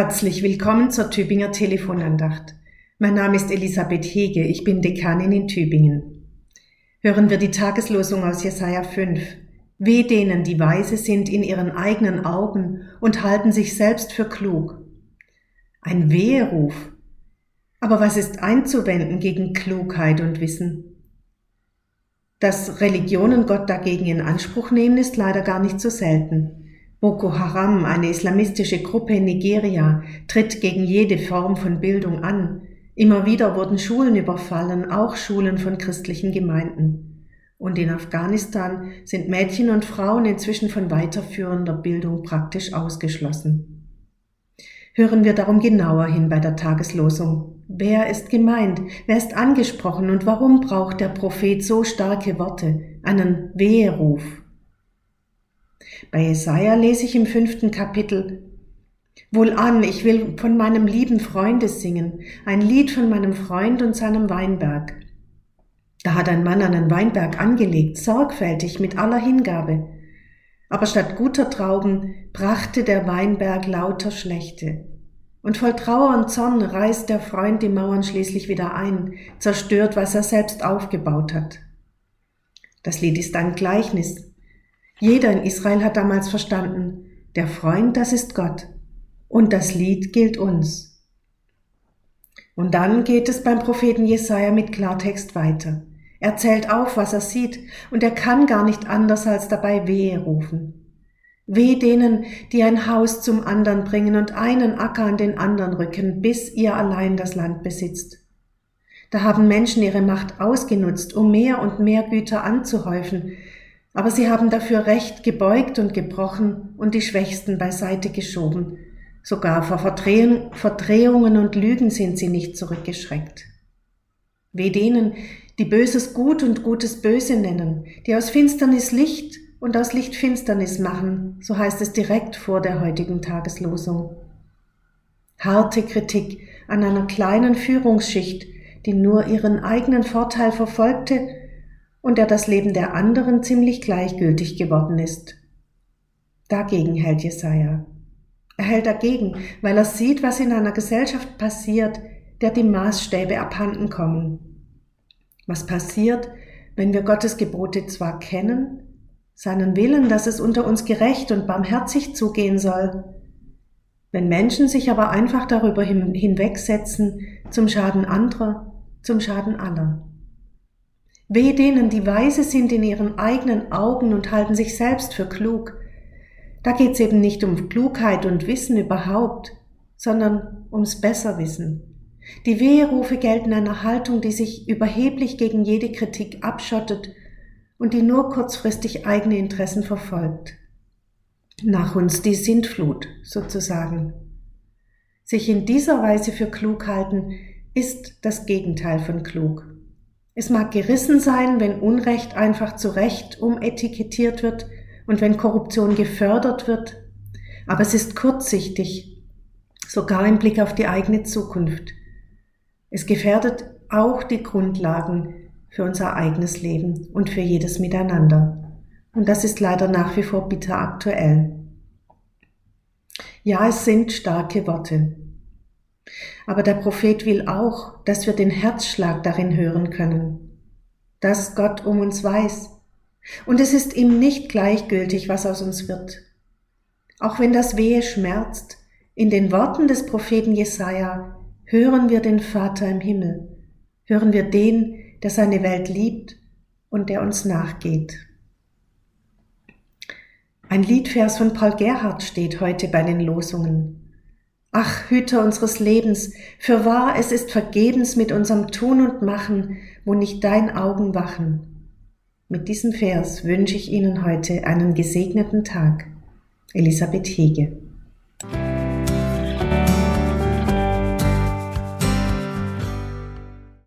Herzlich willkommen zur Tübinger Telefonandacht. Mein Name ist Elisabeth Hege, ich bin Dekanin in Tübingen. Hören wir die Tageslosung aus Jesaja 5. Weh denen, die weise sind in ihren eigenen Augen und halten sich selbst für klug. Ein Weheruf. Aber was ist einzuwenden gegen Klugheit und Wissen? Dass Religionen Gott dagegen in Anspruch nehmen, ist leider gar nicht so selten. Boko Haram, eine islamistische Gruppe in Nigeria, tritt gegen jede Form von Bildung an. Immer wieder wurden Schulen überfallen, auch Schulen von christlichen Gemeinden. Und in Afghanistan sind Mädchen und Frauen inzwischen von weiterführender Bildung praktisch ausgeschlossen. Hören wir darum genauer hin bei der Tageslosung. Wer ist gemeint? Wer ist angesprochen? Und warum braucht der Prophet so starke Worte, einen Weheruf? Bei Jesaja lese ich im fünften Kapitel, Wohlan, ich will von meinem lieben Freunde singen, ein Lied von meinem Freund und seinem Weinberg. Da hat ein Mann einen Weinberg angelegt, sorgfältig, mit aller Hingabe. Aber statt guter Trauben brachte der Weinberg lauter schlechte. Und voll Trauer und Zorn reißt der Freund die Mauern schließlich wieder ein, zerstört, was er selbst aufgebaut hat. Das Lied ist ein Gleichnis, jeder in Israel hat damals verstanden, der Freund, das ist Gott. Und das Lied gilt uns. Und dann geht es beim Propheten Jesaja mit Klartext weiter. Er zählt auf, was er sieht, und er kann gar nicht anders als dabei Wehe rufen. Weh denen, die ein Haus zum anderen bringen und einen Acker an den anderen rücken, bis ihr allein das Land besitzt. Da haben Menschen ihre Macht ausgenutzt, um mehr und mehr Güter anzuhäufen, aber sie haben dafür Recht gebeugt und gebrochen und die Schwächsten beiseite geschoben. Sogar vor Verdrehungen und Lügen sind sie nicht zurückgeschreckt. Weh denen, die Böses gut und Gutes böse nennen, die aus Finsternis Licht und aus Licht Finsternis machen, so heißt es direkt vor der heutigen Tageslosung. Harte Kritik an einer kleinen Führungsschicht, die nur ihren eigenen Vorteil verfolgte und der das Leben der anderen ziemlich gleichgültig geworden ist. Dagegen hält Jesaja. Er hält dagegen, weil er sieht, was in einer Gesellschaft passiert, der die Maßstäbe abhanden kommen. Was passiert, wenn wir Gottes Gebote zwar kennen, seinen Willen, dass es unter uns gerecht und barmherzig zugehen soll, wenn Menschen sich aber einfach darüber hinwegsetzen zum Schaden anderer, zum Schaden aller. Weh denen, die weise sind in ihren eigenen Augen und halten sich selbst für klug. Da geht's eben nicht um Klugheit und Wissen überhaupt, sondern ums Besserwissen. Die Weherufe gelten einer Haltung, die sich überheblich gegen jede Kritik abschottet und die nur kurzfristig eigene Interessen verfolgt. Nach uns die Sintflut sozusagen. Sich in dieser Weise für klug halten, ist das Gegenteil von klug. Es mag gerissen sein, wenn Unrecht einfach zu Recht umetikettiert wird und wenn Korruption gefördert wird, aber es ist kurzsichtig, sogar im Blick auf die eigene Zukunft. Es gefährdet auch die Grundlagen für unser eigenes Leben und für jedes Miteinander. Und das ist leider nach wie vor bitter aktuell. Ja, es sind starke Worte. Aber der Prophet will auch, dass wir den Herzschlag darin hören können, dass Gott um uns weiß. Und es ist ihm nicht gleichgültig, was aus uns wird. Auch wenn das Wehe schmerzt, in den Worten des Propheten Jesaja hören wir den Vater im Himmel, hören wir den, der seine Welt liebt und der uns nachgeht. Ein Liedvers von Paul Gerhardt steht heute bei den Losungen. Ach, Hüter unseres Lebens, für wahr es ist vergebens mit unserem Tun und Machen, wo nicht dein Augen wachen. Mit diesem Vers wünsche ich Ihnen heute einen gesegneten Tag. Elisabeth Hege